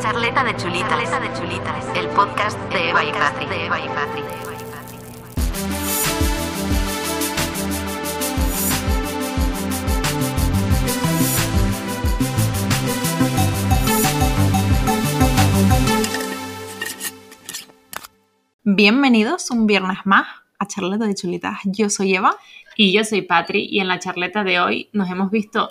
Charleta de chulitas. Charleta de chulitas. El podcast de Eva y Patri. De Eva y Patri. Bienvenidos un viernes más a Charleta de Chulitas. Yo soy Eva. Y yo soy Patri y en la charleta de hoy nos hemos visto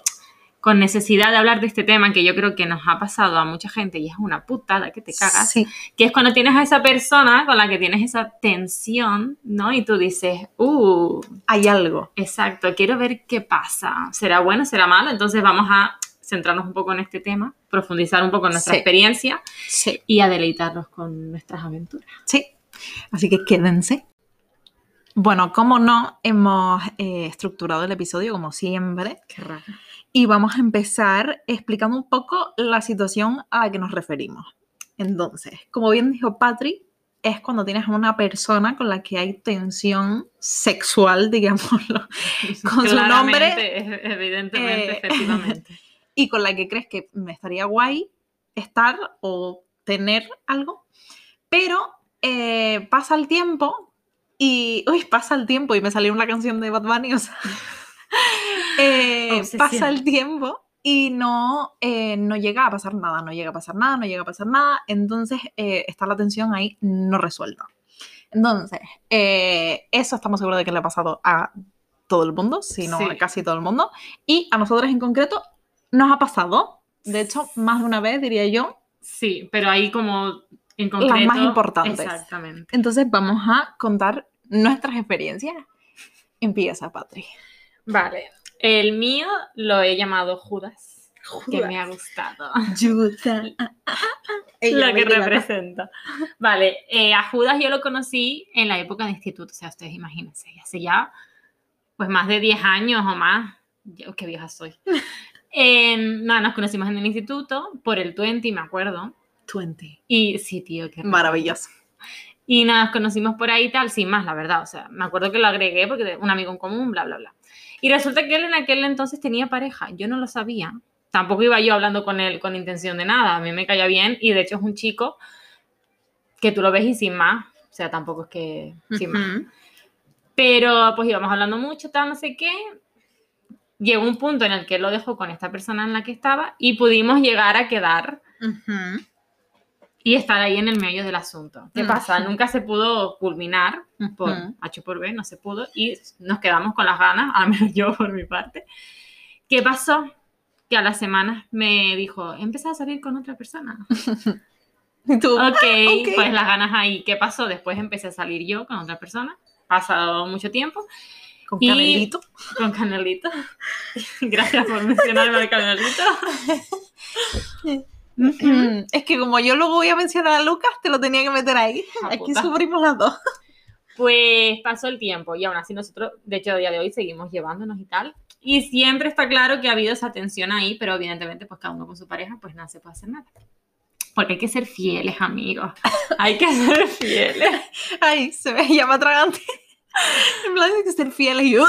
con necesidad de hablar de este tema que yo creo que nos ha pasado a mucha gente y es una putada que te cagas, Sí. que es cuando tienes a esa persona con la que tienes esa tensión, ¿no? Y tú dices, uh, Hay algo. exacto, quiero ver qué pasa, ¿será bueno, será malo? Entonces vamos a centrarnos un poco en este tema, profundizar un poco en nuestra Sí. experiencia Sí. y a deleitarnos con nuestras aventuras. Sí. Así que quédense. Bueno, como no, hemos eh, estructurado el episodio como siempre Qué raro. Y vamos a empezar explicando un poco la situación a la que nos referimos. Entonces, como bien dijo Patri, es cuando tienes a una persona con la que hay tensión sexual, digámoslo, con su nombre evidentemente, eh, efectivamente. y con la que crees que me estaría guay estar o tener algo, pero eh, pasa el tiempo y, uy, pasa el tiempo y me salió una canción de Bad Bunny, o sea, eh, pasa el tiempo y no, eh, no llega a pasar nada, no llega a pasar nada, no llega a pasar nada, entonces eh, está la tensión ahí no resuelta. Entonces, eh, eso estamos seguros de que le ha pasado a todo el mundo, si no Sí. a casi todo el mundo, y a nosotros en concreto nos ha pasado, de hecho, más de una vez, diría yo. Sí, pero ahí como en concreto... más importantes. Exactamente. Entonces vamos a contar nuestras experiencias. Empieza, Patri. Vale. El mío lo he llamado Judas, que Judas. me ha gustado. Ayuda. lo que representa. Vale, eh, a Judas yo lo conocí en la época de instituto, o sea, ustedes imagínense, hace ya pues más de 10 años o más. Yo, qué vieja soy. Eh, nada, nos conocimos en el instituto por el 20, me acuerdo. 20. Y sí, tío, qué Maravilloso. Y nada, nos conocimos por ahí tal, sin más, la verdad. O sea, me acuerdo que lo agregué porque un amigo en común, bla, bla, bla. Y resulta que él en aquel entonces tenía pareja. Yo no lo sabía. Tampoco iba yo hablando con él con intención de nada. A mí me caía bien y de hecho es un chico que tú lo ves y sin más. O sea, tampoco es que sin más. Pero pues íbamos hablando mucho, tal, no sé qué. Llegó un punto en el que él lo dejó con esta persona en la que estaba y pudimos llegar a quedar Ujú. Y estar ahí en el medio del asunto. ¿Qué Ujú. pasa? Nunca se pudo culminar por. H por B, no se pudo, y nos quedamos con las ganas, al menos yo por mi parte. ¿Qué pasó? Que a las semanas me dijo, empecé a salir con otra persona. Y tú, Ok, ok. pues las ganas ahí. ¿Qué pasó? Después empecé a salir yo con otra persona. Pasado mucho tiempo con y- canelito. con Canelito. Gracias por mencionarme al Canelito. Es que como yo luego voy a mencionar a Lucas, te lo tenía que meter ahí. Ah, Aquí puta. sufrimos las dos. Pues pasó el tiempo y aún así nosotros, de hecho, a día de hoy seguimos llevándonos y tal. Y siempre está claro que ha habido esa tensión ahí, pero evidentemente, pues cada uno con su pareja, pues nada se puede hacer nada. Porque hay que ser fieles, amigos. Hay que ser fieles. Ay, se me llama atragante. En plan, hay que ser fieles uh,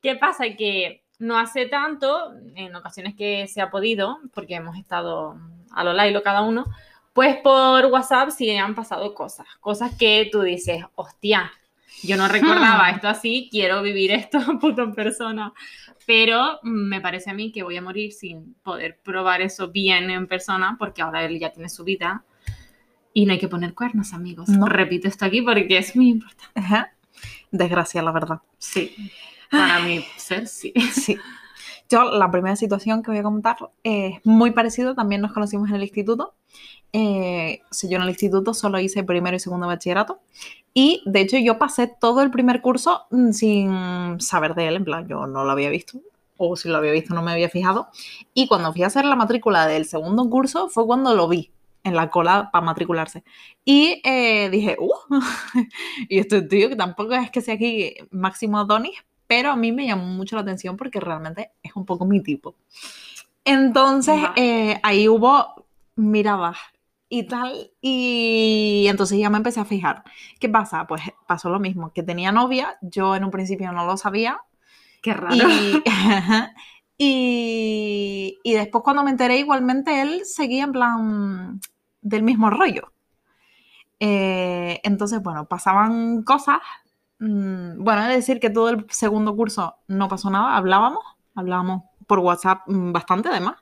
¿Qué pasa? Que no hace tanto, en ocasiones que se ha podido, porque hemos estado a lo lailo cada uno, pues por WhatsApp sí han pasado cosas. Cosas que tú dices, hostia, yo no recordaba Hmm. esto así, quiero vivir esto puto en persona. Pero me parece a mí que voy a morir sin poder probar eso bien en persona, porque ahora él ya tiene su vida. Y no hay que poner cuernos, amigos. No. Repito esto aquí porque es muy importante. Ajá. Desgracia, la verdad. Sí. Para mi ser, sí. Sí. Yo, la primera situación que voy a contar es muy parecido. También nos conocimos en el instituto. Eh, sea, yo en el instituto solo hice primero y segundo bachillerato. Y de hecho, yo pasé todo el primer curso mm, sin saber de él. En plan, yo no lo había visto. O si lo había visto, no me había fijado. Y cuando fui a hacer la matrícula del segundo curso, fue cuando lo vi en la cola para matricularse. Y eh, dije, ¡uh! y este tío que tampoco es que sea aquí máximo Adonis, pero a mí me llamó mucho la atención porque realmente es un poco mi tipo. Entonces, eh, ahí hubo miradas y tal, y entonces ya me empecé a fijar. ¿Qué pasa? Pues pasó lo mismo, que tenía novia, yo en un principio no lo sabía, Qué raro. y, y, y después cuando me enteré, igualmente él seguía en plan del mismo rollo. Eh, entonces, bueno, pasaban cosas. Mm, Bueno, es decir que todo el segundo curso no pasó nada, hablábamos, hablábamos por WhatsApp mm, bastante además,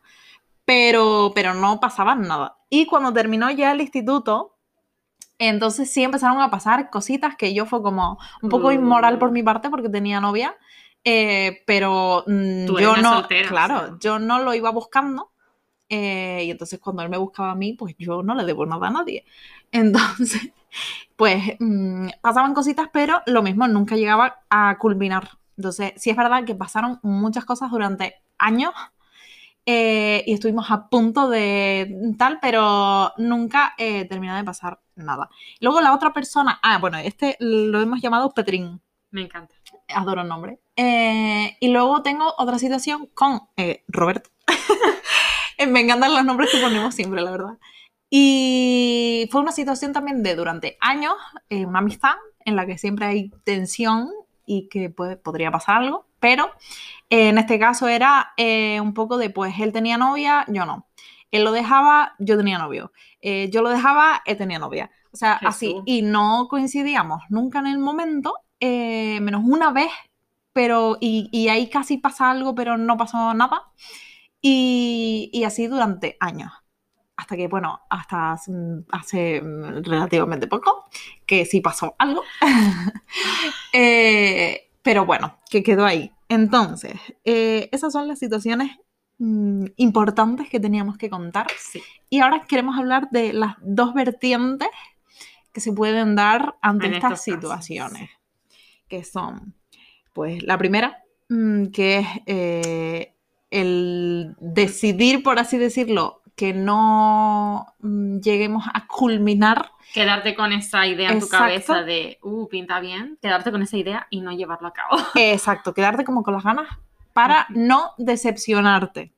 pero, pero no pasaba nada. Y cuando terminó ya el instituto, entonces sí empezaron a pasar cositas que yo fue como un poco inmoral por mi parte porque tenía novia, eh, pero mm, Tú yo no, soltera, claro, sí. yo no lo iba buscando. eh, y entonces cuando él me buscaba a mí, pues yo no le debo nada a nadie. Entonces, pues mm, pasaban cositas, pero lo mismo nunca llegaba a culminar. Entonces, sí es verdad que pasaron muchas cosas durante años eh, y estuvimos a punto de tal, pero nunca eh, terminó de pasar nada. Luego la otra persona, ah, bueno, este lo hemos llamado Petrín, Me encanta. adoro el nombre. Eh, y luego tengo otra situación con eh, Roberto. Me encantan los nombres que ponemos siempre, la verdad. Y fue una situación también de durante años, eh, una amistad en la que siempre hay tensión y que puede- podría pasar algo, pero eh, en este caso era eh, un poco de, pues él tenía novia, yo no. Él lo dejaba, yo tenía novio. Yo lo dejaba, él tenía novia. O sea, así. Y no coincidíamos nunca en el momento, menos una vez, pero y, y ahí casi pasa algo, pero no pasó nada. Y, y así durante años. Hasta que, bueno, hasta hace mm, relativamente poco, que sí pasó algo. Eh, pero bueno, que quedó ahí. Entonces, eh, esas son las situaciones mm, importantes que teníamos que contar. Sí. Y ahora queremos hablar de las dos vertientes que se pueden dar ante En estas casos, situaciones. Que son, pues, la primera, mm, que es eh, el decidir, por así decirlo, que no mm, lleguemos a culminar. Quedarte con esa idea en tu cabeza de, uh, pinta bien. Quedarte con esa idea y no llevarlo a cabo. Exacto, quedarte como con las ganas para no decepcionarte.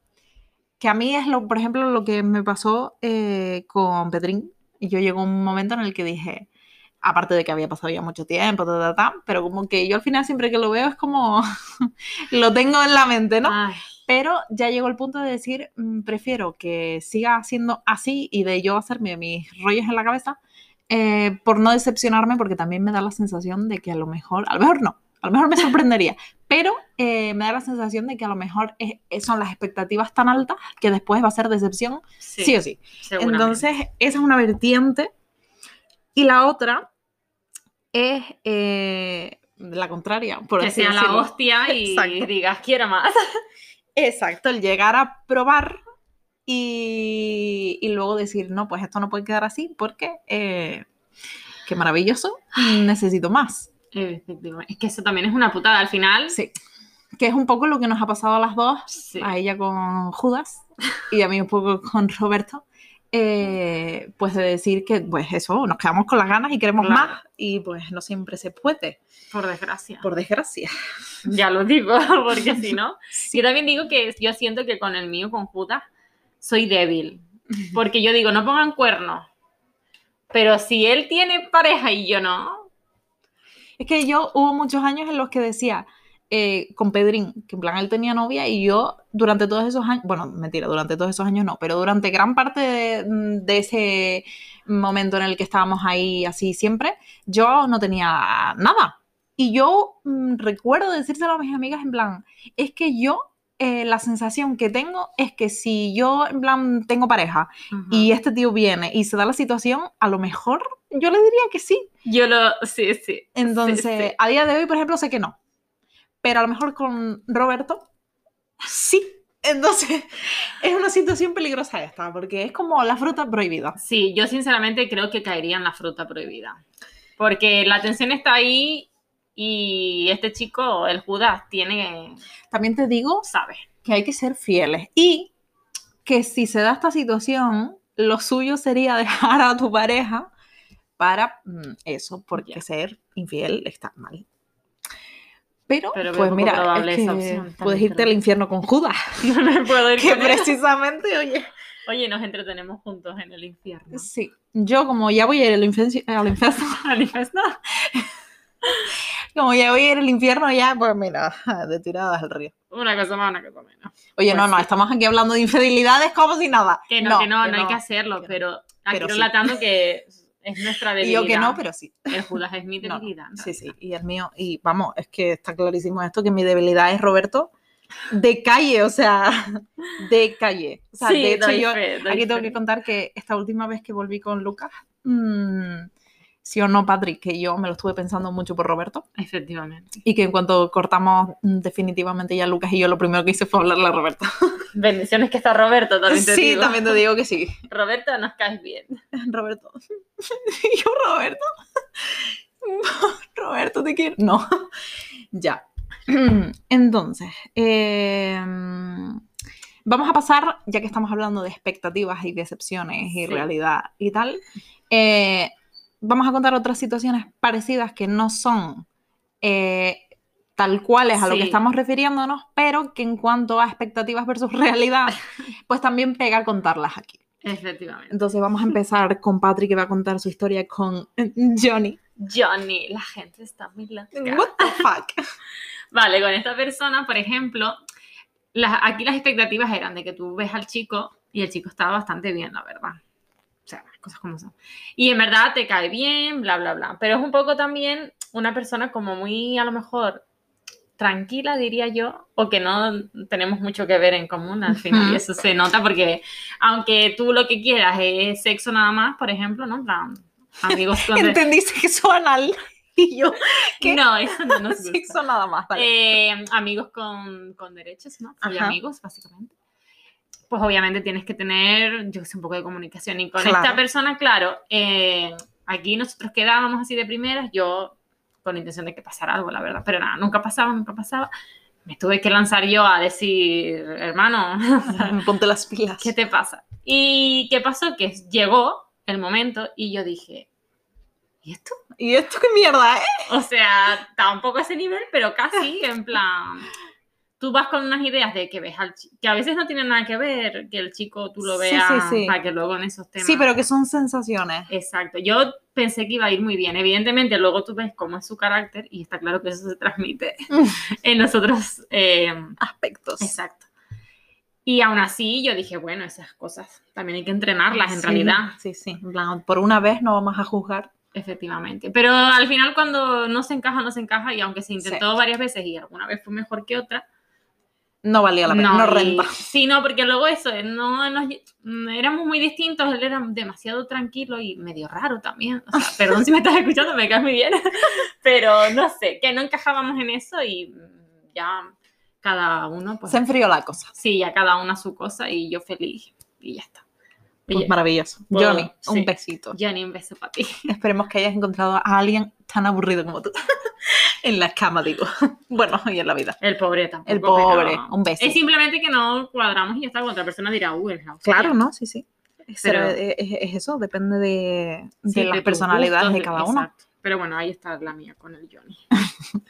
Que a mí es, lo, por ejemplo, lo que me pasó eh, con Petrín. Y yo llegó un momento en el que dije, aparte de que había pasado ya mucho tiempo, ta, ta, ta, pero como que yo al final siempre que lo veo es como, lo tengo en la mente, ¿no? Ay, Pero ya llegó el punto de decir, mm, prefiero que siga siendo así y de yo hacerme mis rollos en la cabeza eh, por no decepcionarme, porque también me da la sensación de que a lo mejor, a lo mejor no, a lo mejor me sorprendería, pero eh, me da la sensación de que a lo mejor es- es- son las expectativas tan altas que después va a ser decepción, sí, sí, o sí. Entonces, esa es una vertiente. Y la otra es eh, la contraria, por que así sea la decirlo. hostia y Exacto. digas, quiero más. Exacto, el llegar a probar y, y luego decir, no, pues esto no puede quedar así porque, eh, qué maravilloso, necesito más. Es que eso también es una putada. Al final, Sí, que es un poco lo que nos ha pasado a las dos, sí. a ella con Judas y a mí un poco con Roberto. Eh, pues de decir que, pues eso, nos quedamos con las ganas y queremos Claro. más y pues no siempre se puede, por desgracia. por desgracia. Ya lo digo, porque si no. Yo también digo que yo siento que con el mío, con Judas, soy débil. Porque yo digo, no pongan cuernos. Pero si él tiene pareja y yo no, Es que yo hubo muchos años en los que decía eh, con Pedrín, que en plan él tenía novia y yo durante todos esos años, bueno, mentira, durante todos esos años no, pero durante gran parte de, de ese momento en el que estábamos ahí así siempre, yo no tenía nada. Y yo mm, recuerdo decírselo a mis amigas en plan, es que yo, eh, la sensación que tengo es que si yo en plan tengo pareja y este tío viene y se da la situación, a lo mejor yo le diría que sí. yo lo. Sí, sí. Entonces, sí, sí. a día de hoy, por ejemplo, sé que no. Pero a lo mejor con Roberto, sí. Entonces, es una situación peligrosa esta, porque es como la fruta prohibida. Sí, yo sinceramente creo que caería en la fruta prohibida. Porque la tensión está ahí y este chico, el Judas, tiene. También te digo sabe. que hay que ser fieles y que si se da esta situación, lo suyo sería dejar a tu pareja para mm, eso, porque Ya. ser infiel está mal. Pero, pues mira, es que opción, puedes te irte al infierno con Judas, No me puedo ir que con él. precisamente, oye, Oye, nos entretenemos juntos en el infierno. Sí, yo como ya voy a ir al infierno, al infierno, Manifesta. Como ya voy a ir al infierno, ya, pues mira, de tiradas al río. Una cosa más, una cosa menos. Oye, Pues no, no, sí. estamos aquí hablando de infidelidades como si nada. Que no, que no, no, hay que hacerlo, no. pero aquí Pero sí. relatando que es nuestra Y debilidad. yo que no, pero sí. El Judas es mi debilidad. Sí, sí, y el mío, y vamos, es que está clarísimo esto, que mi debilidad es Roberto de calle, o sea, de calle. O sea, Sí, de hecho yo fe, aquí tengo fe. que contar que esta última vez que volví con Lucas, mm, sí o no, Patrick, que yo me lo estuve pensando mucho por Roberto, Efectivamente. y que en cuanto cortamos mm, definitivamente ya Lucas y yo, lo primero que hice fue hablarle a Roberto. Bendiciones que está Roberto, también te sí, digo. también te digo que sí. Roberto, nos caes bien. Roberto. Y yo, Roberto. Roberto, te quiero. No. Ya. Entonces, eh, vamos a pasar, ya que estamos hablando de expectativas y decepciones y Sí. realidad y tal, eh, vamos a contar otras situaciones parecidas que no son eh, tal cuales a lo que estamos refiriéndonos, pero que en cuanto a expectativas versus realidad, pues también pega contarlas aquí. Efectivamente. Entonces vamos a empezar con Patrick que va a contar su historia con Johnny. Johnny, la gente está muy loca. What the fuck? Vale, con esta persona, por ejemplo, las- aquí las expectativas eran de que tú ves al chico y el chico estaba bastante bien, la verdad. Cosas como son. Y en verdad te cae bien, bla, bla, bla. Pero es un poco también una persona como muy, a lo mejor, tranquila, diría yo, o que no tenemos mucho que ver en común al final. Y eso se nota porque, aunque tú lo que quieras es sexo nada más, por ejemplo, ¿no? Plan, amigos con... Entendí sexo anal. Y yo, ¿qué? No, eso no nos gusta. Sexo nada más. Vale. Eh, amigos con, con derechos, ¿no? Soy amigos, básicamente. Pues obviamente tienes que tener, yo sé, un poco de comunicación. Y con Claro. esta persona, claro, eh, aquí nosotros quedábamos así de primeras, yo con intención de que pasara algo, la verdad. Pero nada, nunca pasaba, nunca pasaba. Me tuve que lanzar yo a decir, hermano, Ponte las pilas. ¿qué te pasa? ¿Y qué pasó? Que llegó el momento y yo dije, ¿y esto? ¿Y esto qué mierda, eh? O sea, tampoco a ese nivel, pero casi, en plan. Tú vas con unas ideas de que ves al chico, que a veces no tiene nada que ver que el chico tú lo veas sí, sí. para que luego en esos temas. Sí, pero que son sensaciones. Exacto. Yo pensé que iba a ir muy bien. Evidentemente, luego tú ves cómo es su carácter y está claro que eso se transmite en nosotros. eh, Aspectos. exacto. Y aún así, yo dije, bueno, esas cosas también hay que entrenarlas en realidad. Sí, sí. Por una vez no vamos a juzgar. Efectivamente. Pero al final cuando no se encaja, no se encaja y aunque se intentó varias veces y alguna vez fue mejor que otra, No valía la pena. No, y- renta. Sí, no, porque luego eso, no, nos- éramos muy distintos, él era demasiado tranquilo y medio raro también. O sea, perdón si me estás escuchando, me caes muy bien. Pero no sé, que no encajábamos en eso y ya cada uno, pues Se enfrió la cosa. sí, ya cada uno a su cosa y yo feliz y ya está. Pues maravilloso. Johnny, sí. un besito. Johnny, un beso para ti. Esperemos que hayas encontrado a alguien tan aburrido como tú. en la cama, digo. Bueno, y en la vida. El pobre tampoco. El pobre. Un beso. Es simplemente que no cuadramos y ya está. Otra persona dirá, uy, es la hostia". Claro, ¿no? Sí, sí. Pero- es- es eso, depende de, las personalidades gustos, de cada uno. exacto. Pero bueno, ahí está la mía con el Johnny.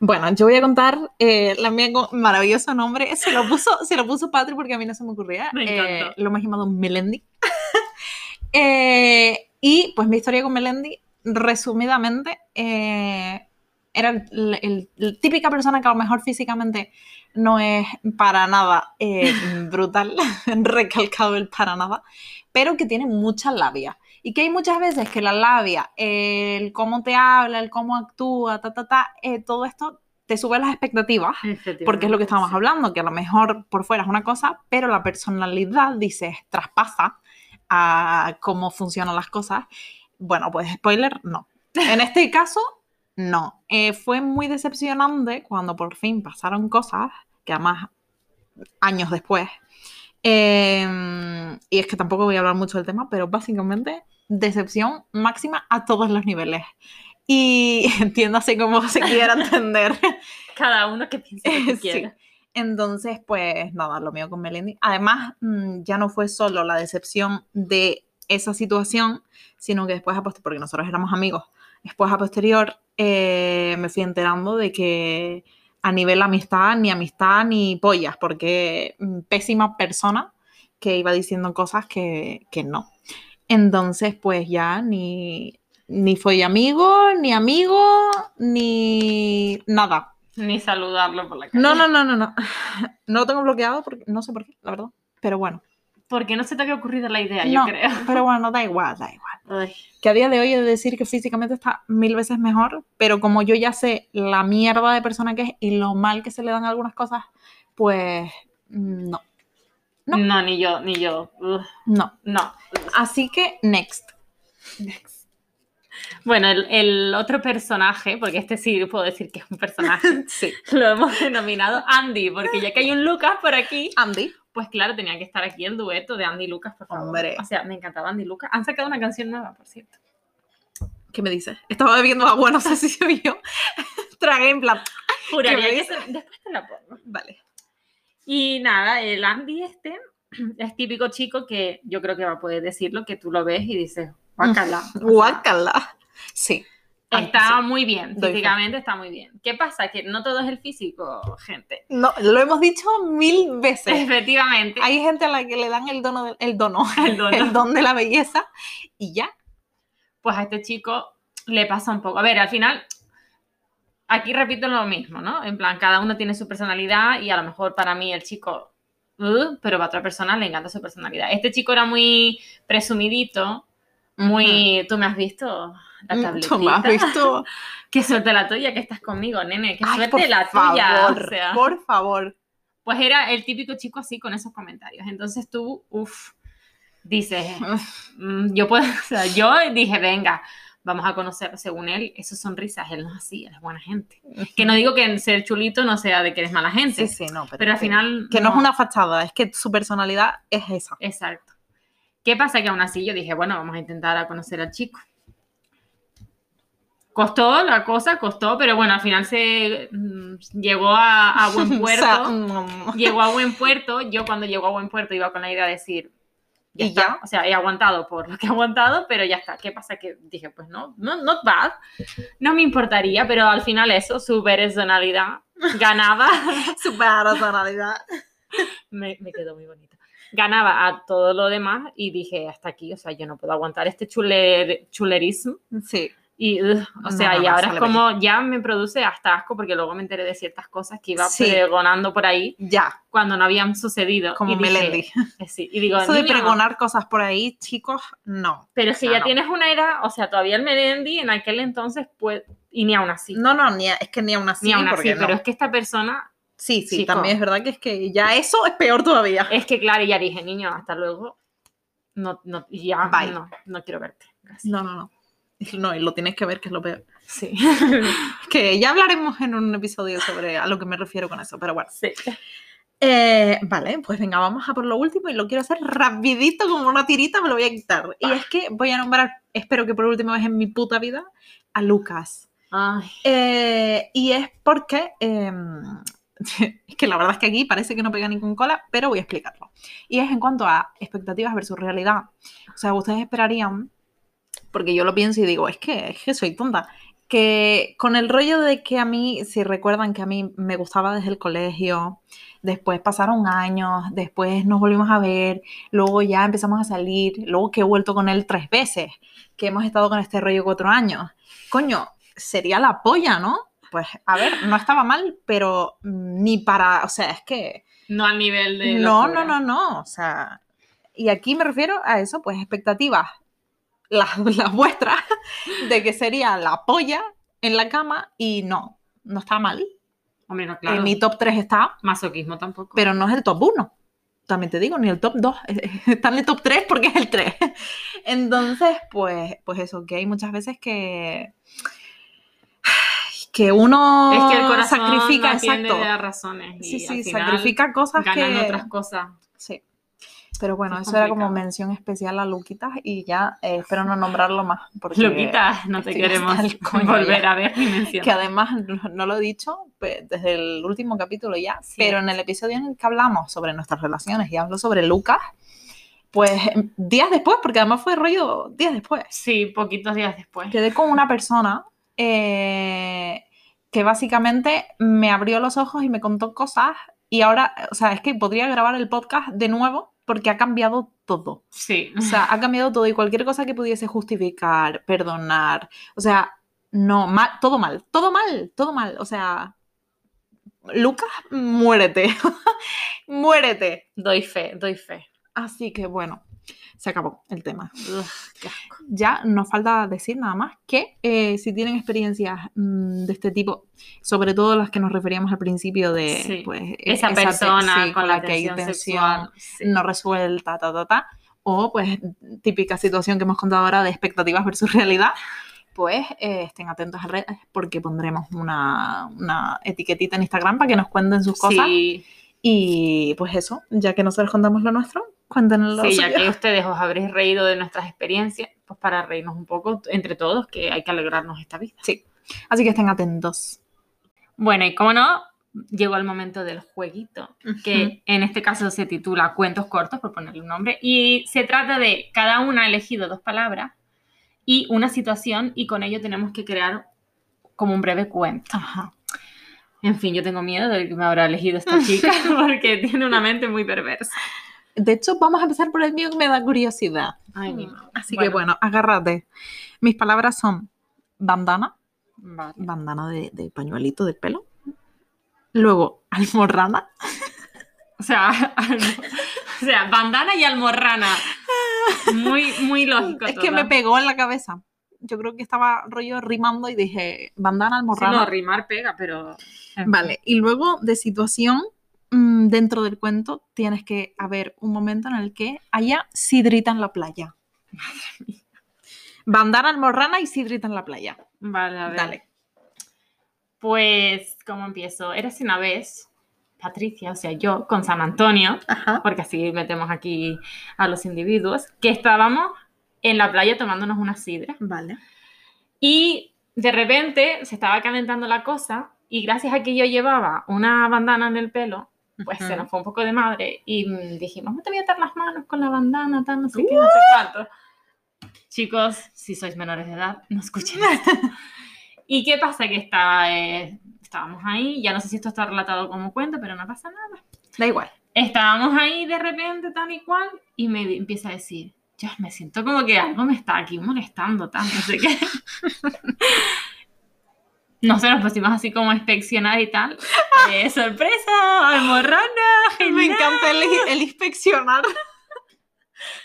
Bueno, yo voy a contar eh, la mía con maravilloso nombre. Se lo puso, se lo puso Patrick porque a mí no se me ocurría. Me Eh, encantó. lo hemos llamado Melendi. Eh, y pues mi historia con Melendi, resumidamente, era el, el- el típica persona que a lo mejor físicamente no es para nada eh, brutal, recalcado el para nada, pero que tiene mucha labia. Y que hay muchas veces que la labia, el cómo te habla, el cómo actúa, ta, ta, ta, eh, todo esto te sube las expectativas, porque es lo que estábamos Sí. hablando, que a lo mejor por fuera es una cosa, pero la personalidad, dices, traspasa a cómo funcionan las cosas. Bueno, pues spoiler, no. En este caso, no. Eh, fue muy decepcionante cuando por fin pasaron cosas, que además años después. Eh, y es que tampoco voy a hablar mucho del tema, pero básicamente decepción máxima a todos los niveles. Y entiéndase cómo se quiera entender. Cada uno que piense que Sí. quiera. Entonces, pues nada, lo mío con Melendi. Además, mm, ya no fue solo la decepción de esa situación, sino que después, porque nosotros éramos amigos, después a posterior eh, me fui enterando de que a nivel amistad, ni amistad ni pollas, porque mm, pésima persona que iba diciendo cosas que, que no. Entonces, pues ya ni, ni fue amigo, ni amigo, ni nada. Ni saludarlo por la calle. No, no, no, no, no. No lo tengo bloqueado porque no sé por qué, la verdad. Pero bueno. Porque no se te había ocurrido la idea, yo creo. pero bueno, da igual, da igual. Ay, Que a día de hoy he de decir que físicamente está mil veces mejor, pero como yo ya sé la mierda de persona que es y lo mal que se le dan algunas cosas, pues no, No. No. ni yo, ni yo. No. no. Así que next. Bueno, el, el otro personaje, porque este sí puedo decir que es un personaje, Sí. lo hemos denominado Andy, porque ya que hay un Lucas por aquí, Andy. Pues claro, tenía que estar aquí el dueto de Andy Lucas, por favor. Hombre. O sea, me encantaba Andy Lucas. Han sacado una canción nueva, por cierto. ¿Qué me dices? Estaba bebiendo agua, no sé si se vio. Tragué en plan. Juraría me que dices? se- después te la pongo. Vale. Y nada, el Andy este es típico chico que yo creo que va a poder decirlo, que tú lo ves y dices, guácala. Guácala. Sí. Está sí. muy bien, físicamente está muy bien. ¿Qué pasa? Que no todo es el físico, gente. No, lo hemos dicho mil veces. Efectivamente. Hay gente a la que le dan el dono, el dono, El dono. el don de la belleza y ya. Pues a este chico le pasa un poco. A ver, al final, aquí repito lo mismo, ¿no? En plan, cada uno tiene su personalidad y a lo mejor para mí el chico, "Uh", pero para otra persona le encanta su personalidad. Este chico era muy presumidito, muy... ¿Tú me has visto? La Mm, tabletita. ¿Tú me has visto? Qué suerte la tuya que estás conmigo, nene. Qué Ay, suerte la favor, tuya. O sea, Por favor. pues era el típico chico así con esos comentarios. Entonces tú, uff, dices, mm, yo puedo, o sea, yo dije, venga, vamos a conocer, según él, eso son risas, él no es así, él es buena gente. Que no digo que en ser chulito no sea de que eres mala gente, Sí, sí, no. Pero, pero al final... Que no es una fachada, es que su personalidad es esa. Exacto. ¿Qué pasa? Que aún así yo dije, bueno, vamos a intentar a conocer al chico. Costó la cosa, costó, pero bueno, al final se mm, llegó a, a buen puerto. O sea, llegó a buen puerto. Yo cuando llegó a buen puerto iba con la idea de decir, ya ¿Y está. ya? O sea, he aguantado por lo que he aguantado, pero ya está. ¿Qué pasa? Que dije, pues no, no not bad. No me importaría, pero al final eso, su personalidad ganaba. su personalidad. me, me quedó muy bonito. Ganaba a todo lo demás y dije, hasta aquí, o sea, yo no puedo aguantar este chuler, chulerismo. Sí. Y, ugh, o No, sea, no, y no, ahora sale es como, ya me produce hasta asco porque luego me enteré de ciertas cosas que iba Sí. pregonando por ahí Ya, cuando no habían sucedido. como y dije, Melendi. eh, sí, y digo, Eso de "Niño, pregonar cosas por ahí, chicos, no. Pero si o sea, ya no. tienes una edad, o sea, todavía el Melendi en aquel entonces, pues, y ni aún así. No, no, ni a- es que ni aún así. ni aún así, no. pero es que esta persona, Sí, sí, chico. también es verdad que es que ya eso es peor todavía. es que claro, ya dije, niño, hasta luego. No, no, y ya, Bye. no, no quiero verte. Gracias. No, no, no. No, y lo tienes que ver, que es lo peor. Sí. Que ya hablaremos en un episodio sobre a lo que me refiero con eso, pero bueno. sí. Eh, vale, pues venga, vamos a por lo último y lo quiero hacer rapidito como una tirita, me lo voy a quitar. Y es que voy a nombrar, espero que por última vez en mi puta vida, a Lucas. Ay, Eh, y es porque, eh, es que la verdad es que aquí parece que no pega ni con cola, pero voy a explicarlo. Y es en cuanto a expectativas versus realidad. O sea, ustedes esperarían, porque yo lo pienso y digo, es que, es que soy tonta, que con el rollo de que a mí, si recuerdan que a mí me gustaba desde el colegio, después pasaron años, después nos volvimos a ver, luego ya empezamos a salir, luego que he vuelto con él tres veces, que hemos estado con este rollo cuatro años. Coño, sería la polla, ¿no? Pues a ver, no estaba mal, pero ni para, o sea, es que no al nivel de. no, locura. no, no, no, o sea, y aquí me refiero a eso, pues expectativas, las, las vuestras, de que sería la polla en la cama y no, no está mal. Hombre, no, claro. En mi top 3 está, Masoquismo tampoco. pero no es el top 1. También te digo, ni el top 2. Está en el top 3 porque es el 3. Entonces, pues, pues eso, que hay muchas veces que. que uno es que el corazón sacrifica, no exacto. a razones. Y Sí, al sí, final sacrifica cosas ganan que. otras cosas. Pero bueno, Es eso era como mención especial a Luquitas y ya eh, espero no nombrarlo más. Porque Luquita, no te queremos volver ya. a ver ni mencionar. Que además no, no lo he dicho pues, desde el último capítulo ya, Sí. pero en el episodio en el que hablamos sobre nuestras relaciones y hablo sobre Lucas, pues días después, porque además fue rollo días después, Sí, poquitos días después. quedé con una persona eh, que básicamente me abrió los ojos y me contó cosas y ahora, o sea, es que podría grabar el podcast de nuevo porque ha cambiado todo. Sí. O sea, ha cambiado todo y cualquier cosa que pudiese justificar, perdonar. O sea, no, mal, todo mal, todo mal, todo mal. O sea, Lucas, muérete. muérete. Doy fe, doy fe. Así que bueno, se acabó el tema. Ya nos falta decir nada más que eh, si tienen experiencias mm, de este tipo, sobre todo las que nos referíamos al principio de Sí. pues, e- Esa persona sí, con la que hay tensión sí. no resuelta, ta, ta, ta, o pues típica situación que hemos contado ahora de expectativas versus realidad, pues eh, estén atentos a redes porque pondremos una, una etiquetita en Instagram para que nos cuenten sus cosas Sí, y pues eso, ya que nosotros contamos lo nuestro, cuéntenos lo sí, ya que ustedes os habréis reído de nuestras experiencias, pues para reírnos un poco entre todos, que hay que alegrarnos esta vida. Sí, así que estén atentos. Bueno, y como no, llegó el momento del jueguito, que en este caso se titula Cuentos cortos, por ponerle un nombre, y se trata de cada una ha elegido dos palabras y una situación, y con ello tenemos que crear como un breve cuento. Ajá. En fin, yo tengo miedo de que me habrá elegido esta chica, porque tiene una mente muy perversa. De hecho, vamos a empezar por el mío que me da curiosidad. Ay, mi madre. Así que bueno, agárrate. Mis palabras son bandana, Vale. bandana de, de pañuelito del pelo. Luego, almorrana. O sea, o sea, bandana y almorrana. Muy, muy lógico. es que me pegó en la cabeza. Yo creo que estaba rollo rimando y dije bandana, Sí, almorrana. no, rimar pega, pero. Vale, y luego de situación, mm, dentro del cuento, tienes que haber un momento en el que haya sidrita en la playa. Bandana, almorrana y sidrita en la playa. Vale, a ver. Dale. Pues, ¿cómo empiezo? Eres una vez, Patricia, o sea, yo, con San Antonio, Ajá. porque así metemos aquí a los individuos, que estábamos en la playa tomándonos una sidra. Vale. Y de repente se estaba calentando la cosa y gracias a que yo llevaba una bandana en el pelo, pues se Ujú. nos fue un poco de madre y mm, dijimos, no te voy a atar las manos con la bandana, tal, no sé qué, no sé cuánto. Chicos, si sois menores de edad, no escuchen esto. ¿Y qué pasa? Que está, eh, estábamos ahí, ya no sé si esto está relatado como cuento, pero no pasa nada. Da igual. Estábamos ahí de repente, tal y cual, y me empieza a decir, yo me siento como que algo me está aquí molestando, tal, no sé qué. No sé, nos pusimos así como a inspeccionar y tal. Eh, ¡Sorpresa! ¡Almorrana! Me genial". encanta el, el inspeccionar.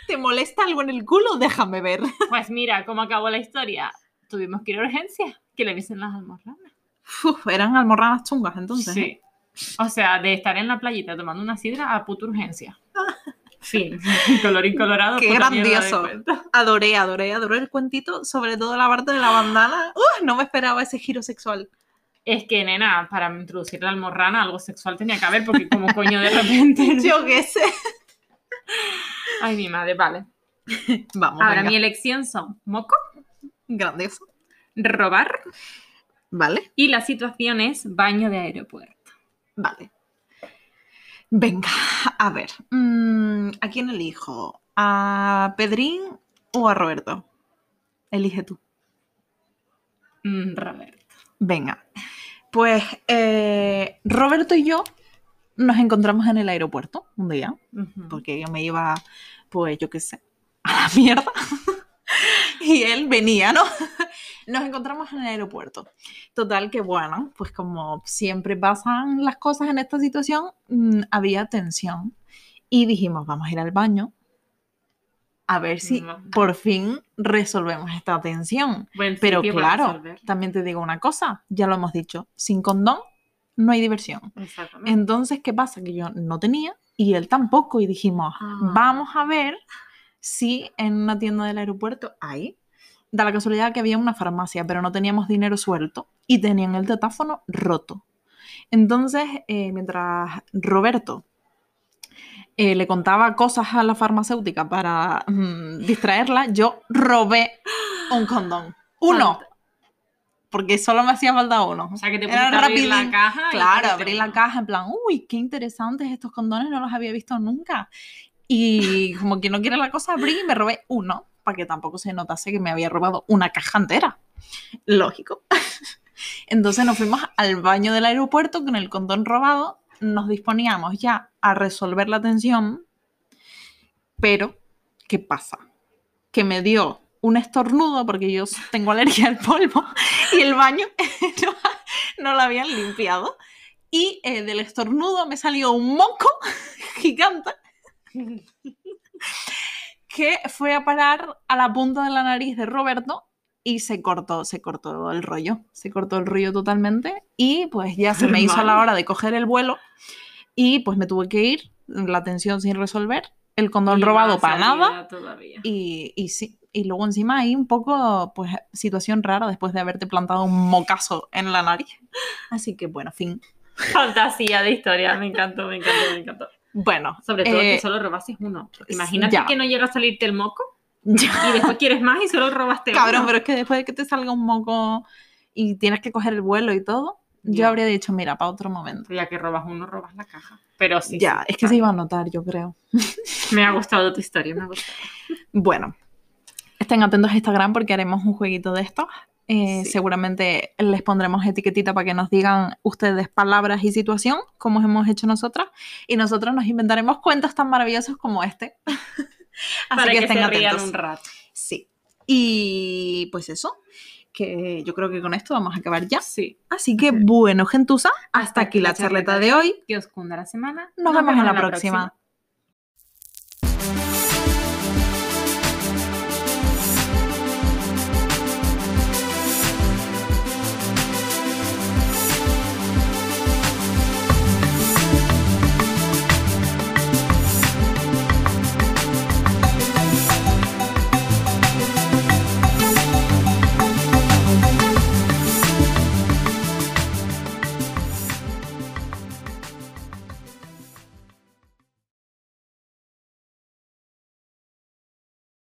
¿Te molesta algo en el culo? Déjame ver. Pues mira, cómo acabó la historia. Tuvimos que ir a urgencia, que le dicen las almorranas. Uf, eran almorranas chungas entonces. ¿eh? Sí. O sea, de estar en la playita tomando una sidra a puta urgencia. Fin. Colorín colorado. Qué grandioso. Adoré, adoré, adoré el cuentito, sobre todo la parte de la bandana. Uf, no me esperaba ese giro sexual. Es que, nena, para introducir la almorrana, algo sexual tenía que haber, porque como coño de repente. Yo qué sé. Ay, mi madre, vale. Vamos, Ahora venga. mi elección son moco, Grandioso. robar Vale, y la situación es baño de aeropuerto. vale. Venga, a ver. mm, ¿A quién elijo? ¿A Pedrín o a Roberto? Elige tú. Mm, Roberto. Venga. Pues eh, Roberto y yo nos encontramos en el aeropuerto un día. Porque yo me iba, pues yo qué sé, a la mierda. y él venía, ¿no? Nos encontramos en el aeropuerto. Total que bueno, pues como siempre pasan las cosas en esta situación, mm, había tensión. Y dijimos, vamos a ir al baño a ver si por fin resolvemos esta tensión. Buen Pero claro, también te digo una cosa, ya lo hemos dicho, sin condón no hay diversión. Exactamente. Entonces, ¿qué pasa? Que yo no tenía y él tampoco. Y dijimos, Ah. vamos a ver si en una tienda del aeropuerto hay. Da la casualidad que había una farmacia, pero no teníamos dinero suelto y tenían el teléfono roto. Entonces, eh, mientras Roberto eh, le contaba cosas a la farmacéutica para mm, distraerla, yo robé un condón. Uno. Porque solo me hacía falta uno. O sea, que te Era abrir la caja. Claro, abrí la caja en plan, uy, qué interesantes estos condones, no los había visto nunca. Y como que no quiere la cosa, abrí y me robé uno, para que tampoco se notase que me había robado una caja entera. Lógico. Entonces nos fuimos al baño del aeropuerto con el condón robado, nos disponíamos ya a resolver la tensión Pero, ¿qué pasa? Que me dio un estornudo porque yo tengo alergia al polvo y el baño no, no lo habían limpiado. Y eh, del estornudo me salió un moco gigante que fue a parar a la punta de la nariz de Roberto y se cortó, se cortó el rollo, se cortó el rollo totalmente y pues ya se me hizo la hora de coger el vuelo y pues me tuve que ir, la tensión sin resolver, el condón Y robado para nada Todavía. y, y sí. Y luego encima hay un poco, pues, situación rara después de haberte plantado un mocazo en la nariz. Así que, bueno, fin. Fantasía de historia, me encantó, me encantó, me encantó. Bueno. Sobre todo eh, que solo robaste uno. Imagínate ya. que no llega a salirte el moco ya. y después quieres más y solo robaste Cabrón, uno. pero es que después de que te salga un moco y tienes que coger el vuelo y todo, yo habría dicho, mira, para otro momento. Ya que robas uno, robas la caja. Pero sí. ya, sí, es que se iba a notar, yo creo. Me ha gustado tu historia, me ha gustado. Bueno, estén atentos a Instagram porque haremos un jueguito de estos. Eh, Sí. Seguramente les pondremos etiquetita para que nos digan ustedes palabras y situación, como hemos hecho nosotras, y nosotros nos inventaremos cuentos tan maravillosos como este. Así Para que, estén se rían atentos. un rato. Sí. Y pues eso, que yo creo que con esto vamos a acabar ya. Sí. Así que Sí. bueno, gentusa, hasta aquí la charleta de hoy. Que os cunda la semana. Nos vemos en la próxima.